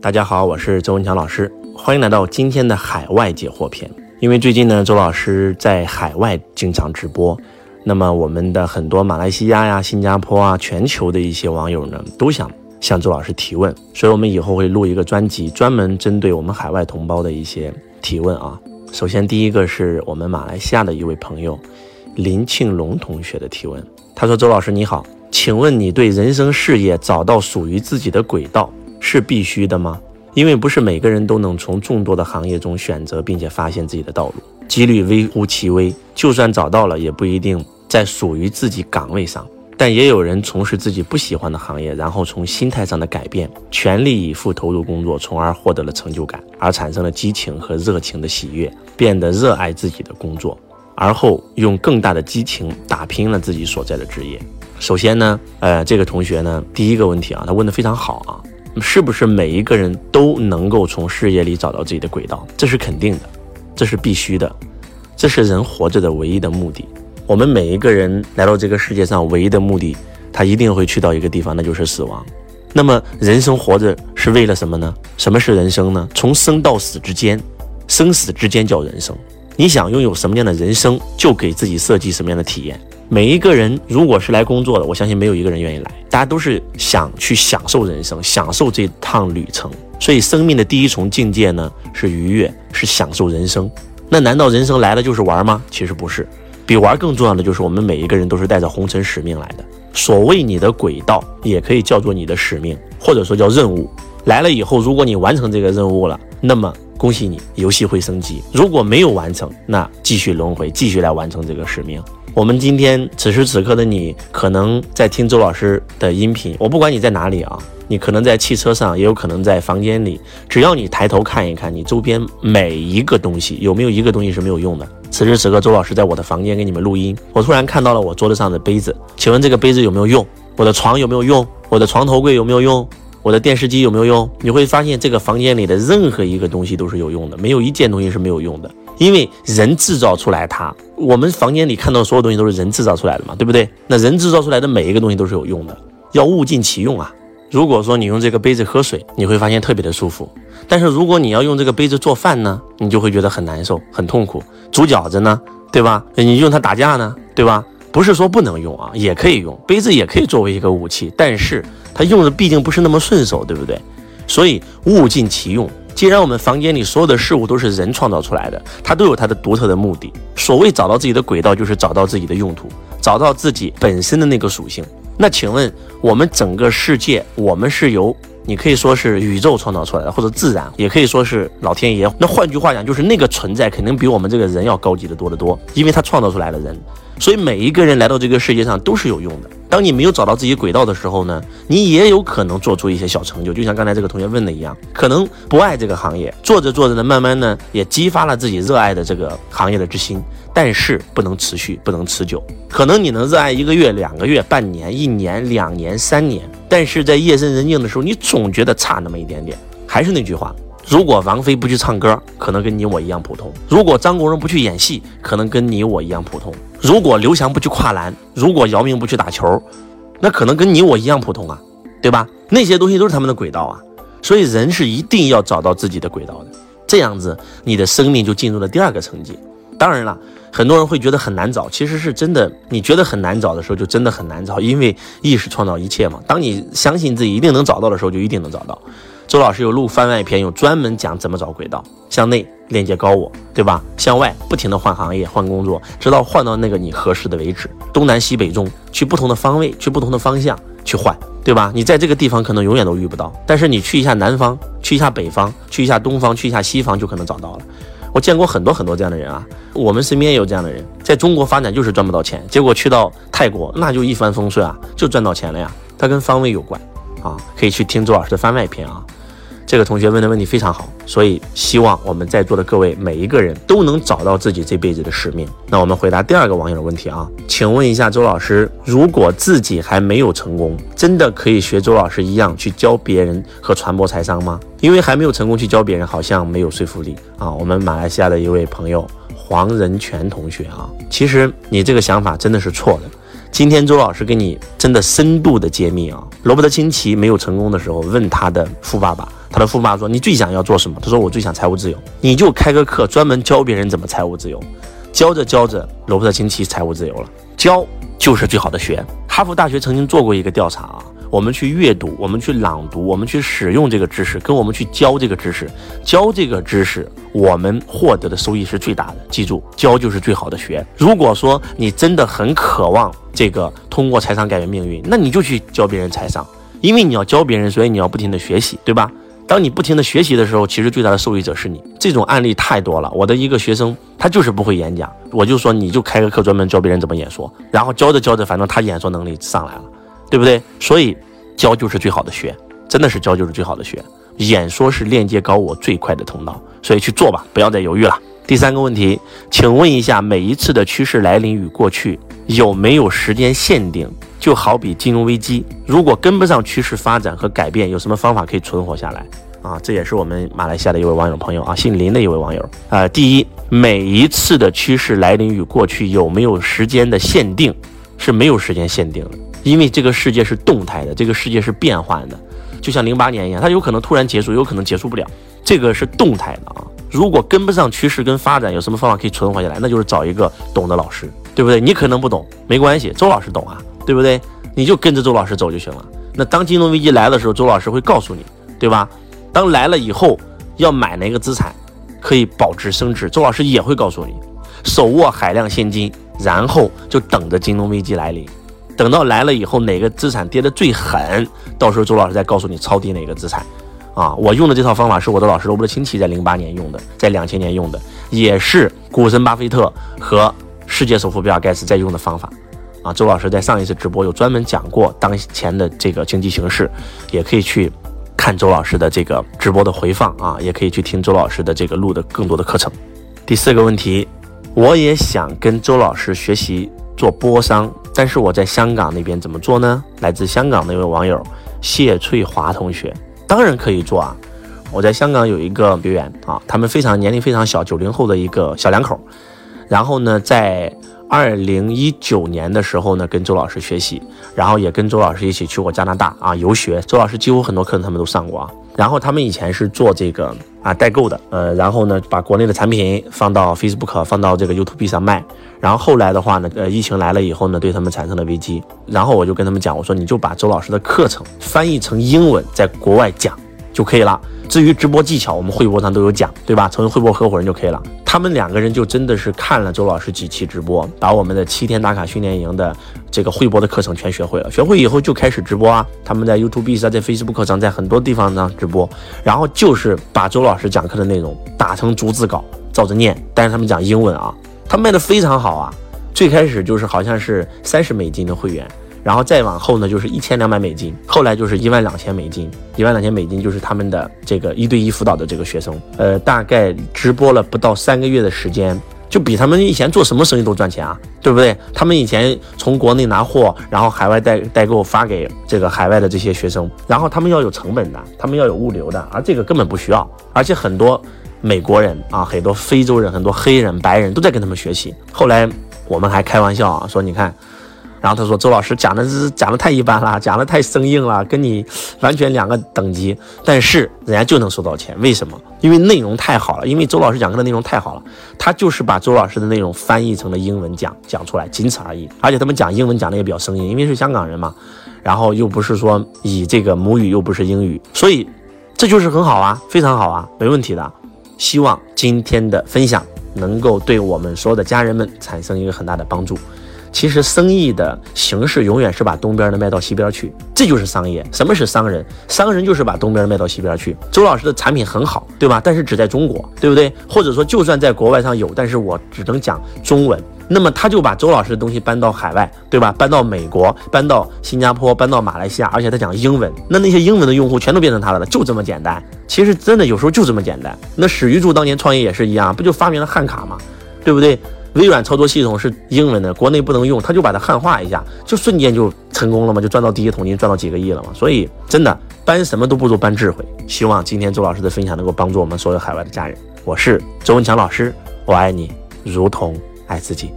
大家好，我是周文强老师，欢迎来到今天的海外解惑篇。因为最近呢，周老师在海外经常直播，那么我们的很多马来西亚呀、新加坡啊、全球的一些网友呢，都想向周老师提问，所以我们以后会录一个专辑，专门针对我们海外同胞的一些提问啊。首先，第一个是我们马来西亚的一位朋友林庆龙同学的提问，他说：“周老师你好，请问你对人生事业找到属于自己的轨道？”是必须的吗？因为不是每个人都能从众多的行业中选择并且发现自己的道路，几率微乎其微。就算找到了，也不一定在属于自己岗位上。但也有人从事自己不喜欢的行业，然后从心态上的改变，全力以赴投入工作，从而获得了成就感，而产生了激情和热情的喜悦，变得热爱自己的工作，而后用更大的激情打拼了自己所在的职业。首先呢，呃，这个同学呢，第一个问题啊，他问的非常好啊。是不是每一个人都能够从事业里找到自己的轨道？这是肯定的，这是必须的，这是人活着的唯一的目的。我们每一个人来到这个世界上唯一的目的，他一定会去到一个地方，那就是死亡。那么人生活着是为了什么呢？什么是人生呢？从生到死之间，生死之间叫人生。你想拥有什么样的人生，就给自己设计什么样的体验。每一个人如果是来工作的，我相信没有一个人愿意来。大家都是想去享受人生，享受这趟旅程。所以，生命的第一重境界呢是愉悦，是享受人生。那难道人生来了就是玩吗？其实不是，比玩更重要的就是我们每一个人都是带着红尘使命来的。所谓你的轨道，也可以叫做你的使命，或者说叫任务。来了以后，如果你完成这个任务了，那么恭喜你，游戏会升级；如果没有完成，那继续轮回，继续来完成这个使命。我们今天此时此刻的你，可能在听周老师的音频。我不管你在哪里啊，你可能在汽车上，也有可能在房间里。只要你抬头看一看，你周边每一个东西，有没有一个东西是没有用的？此时此刻，周老师在我的房间给你们录音，我突然看到了我桌子上的杯子，请问这个杯子有没有用？我的床有没有用？我的床头柜有没有用？我的电视机有没有用？你会发现，这个房间里的任何一个东西都是有用的，没有一件东西是没有用的。因为人制造出来它，我们房间里看到所有东西都是人制造出来的嘛，对不对？那人制造出来的每一个东西都是有用的，要物尽其用啊。如果说你用这个杯子喝水，你会发现特别的舒服；但是如果你要用这个杯子做饭呢，你就会觉得很难受、很痛苦。煮饺子呢，对吧？你用它打架呢，对吧？不是说不能用啊，也可以用，杯子也可以作为一个武器，但是它用的毕竟不是那么顺手，对不对？所以物尽其用。既然我们房间里所有的事物都是人创造出来的，它都有它的独特的目的。所谓找到自己的轨道，就是找到自己的用途，找到自己本身的那个属性。那请问，我们整个世界，我们是由你可以说是宇宙创造出来的，或者自然，也可以说是老天爷。那换句话讲，就是那个存在肯定比我们这个人要高级的多得多，因为他创造出来的人。所以每一个人来到这个世界上都是有用的。当你没有找到自己轨道的时候呢，你也有可能做出一些小成就，就像刚才这个同学问的一样，可能不爱这个行业，做着做着呢，慢慢呢也激发了自己热爱的这个行业的之心，但是不能持续，不能持久。可能你能热爱一个月、两个月、半年、一年、两年、三年，但是在夜深人静的时候，你总觉得差那么一点点。还是那句话。如果王菲不去唱歌，可能跟你我一样普通；如果张国荣不去演戏，可能跟你我一样普通；如果刘翔不去跨栏，如果姚明不去打球，那可能跟你我一样普通啊，对吧？那些东西都是他们的轨道啊。所以人是一定要找到自己的轨道的，这样子你的生命就进入了第二个层级。当然了，很多人会觉得很难找，其实是真的。你觉得很难找的时候，就真的很难找，因为意识创造一切嘛。当你相信自己一定能找到的时候，就一定能找到。周老师有录番外篇，有专门讲怎么找轨道。向内链接高我，对吧？向外不停的换行业、换工作，直到换到那个你合适的为止。东南西北中，去不同的方位，去不同的方向去换，对吧？你在这个地方可能永远都遇不到，但是你去一下南方，去一下北方，去一下东方，去一下西方，就可能找到了。我见过很多很多这样的人啊，我们身边也有这样的人，在中国发展就是赚不到钱，结果去到泰国那就一帆风顺啊，就赚到钱了呀。它跟方位有关啊，可以去听周老师的番外篇啊。这个同学问的问题非常好，所以希望我们在座的各位每一个人都能找到自己这辈子的使命。那我们回答第二个网友的问题啊，请问一下周老师，如果自己还没有成功，真的可以学周老师一样去教别人和传播财商吗？因为还没有成功去教别人，好像没有说服力啊。我们马来西亚的一位朋友黄仁全同学啊，其实你这个想法真的是错的。今天周老师给你真的深度的揭秘啊，罗伯特清崎没有成功的时候，问他的富爸爸。他的父妈说：“你最想要做什么？”他说：“我最想财务自由。”你就开个课，专门教别人怎么财务自由。教着教着，罗伯特清崎财务自由了。教就是最好的学。哈佛大学曾经做过一个调查啊。我们去阅读，我们去朗读，我们去使用这个知识，跟我们去教这个知识，教这个知识，我们获得的收益是最大的。记住，教就是最好的学。如果说你真的很渴望这个通过财商改变命运，那你就去教别人财商，因为你要教别人，所以你要不停的学习，对吧？当你不停的学习的时候，其实最大的受益者是你。这种案例太多了。我的一个学生，他就是不会演讲，我就说你就开个课专门教别人怎么演说，然后教着教着，反正他演说能力上来了。对不对？所以教就是最好的学，真的是教就是最好的学。演说是链接高我最快的通道，所以去做吧，不要再犹豫了。第三个问题，请问一下，每一次的趋势来临与过去有没有时间限定？就好比金融危机，如果跟不上趋势发展和改变，有什么方法可以存活下来？啊，这也是我们马来西亚的一位网友朋友啊，姓林的一位网友啊。第一，每一次的趋势来临与过去有没有时间的限定？是没有时间限定的。因为这个世界是动态的，这个世界是变换的，就像零八年一样，它有可能突然结束，有可能结束不了，这个是动态的啊。如果跟不上趋势跟发展，有什么方法可以存活下来？那就是找一个懂的老师，对不对？你可能不懂，没关系，周老师懂啊，对不对？你就跟着周老师走就行了。那当金融危机来的时候，周老师会告诉你，对吧？当来了以后要买哪个资产可以保值升值，周老师也会告诉你，手握海量现金，然后就等着金融危机来临。等到来了以后，哪个资产跌得最狠，到时候周老师再告诉你抄底哪个资产。啊，我用的这套方法是我的老师罗伯特清崎在零八年用的，在两千年用的，也是股神巴菲特和世界首富比尔盖茨在用的方法。啊，周老师在上一次直播有专门讲过当前的这个经济形势，也可以去看周老师的这个直播的回放啊，也可以去听周老师的这个录的更多的课程。第四个问题，我也想跟周老师学习做波商。但是我在香港那边怎么做呢？来自香港的一位网友谢翠华同学，当然可以做啊！我在香港有一个学员啊，他们非常年龄非常小，九零后的一个小两口，然后呢，在二零一九年的时候呢，跟周老师学习，然后也跟周老师一起去过加拿大啊游学，周老师几乎很多课程他们都上过啊。然后他们以前是做这个啊代购的，呃，然后呢把国内的产品放到 Facebook，放到这个 YouTube 上卖。然后后来的话呢，呃，疫情来了以后呢，对他们产生了危机。然后我就跟他们讲，我说你就把周老师的课程翻译成英文，在国外讲就可以了。至于直播技巧，我们会播上都有讲，对吧？成为会播合伙人就可以了。他们两个人就真的是看了周老师几期直播，把我们的七天打卡训练营的这个会播的课程全学会了。学会以后就开始直播啊，他们在 YouTube 上、在 Facebook 上、在很多地方上直播，然后就是把周老师讲课的内容打成逐字稿，照着念。但是他们讲英文啊。他卖的非常好啊，最开始就是好像是三十美金的会员，然后再往后呢就是一千两百美金，后来就是一万两千美金，一万两千美金就是他们的这个一对一辅导的这个学生，呃，大概直播了不到三个月的时间，就比他们以前做什么生意都赚钱啊，对不对？他们以前从国内拿货，然后海外代代购发给这个海外的这些学生，然后他们要有成本的，他们要有物流的，而这个根本不需要，而且很多。美国人啊，很多非洲人，很多黑人、白人都在跟他们学习。后来我们还开玩笑啊，说你看，然后他说周老师讲的是讲的太一般了，讲的太生硬了，跟你完全两个等级。但是人家就能收到钱，为什么？因为内容太好了，因为周老师讲课的内容太好了，他就是把周老师的内容翻译成了英文讲讲出来，仅此而已。而且他们讲英文讲的也比较生硬，因为是香港人嘛，然后又不是说以这个母语又不是英语，所以这就是很好啊，非常好啊，没问题的。希望今天的分享能够对我们所有的家人们产生一个很大的帮助。其实生意的形式永远是把东边的卖到西边去，这就是商业。什么是商人？商人就是把东边卖到西边去。周老师的产品很好，对吧？但是只在中国，对不对？或者说就算在国外上有，但是我只能讲中文。那么他就把周老师的东西搬到海外，对吧？搬到美国，搬到新加坡，搬到马来西亚，而且他讲英文，那那些英文的用户全都变成他的了，就这么简单。其实真的有时候就这么简单。那史玉柱当年创业也是一样，不就发明了汉卡吗？对不对？微软操作系统是英文的，国内不能用，他就把它汉化一下，就瞬间就成功了嘛，就赚到第一桶金，赚到几个亿了嘛。所以真的搬什么都不如搬智慧。希望今天周老师的分享能够帮助我们所有海外的家人。我是周文强老师，我爱你如同。爱自己。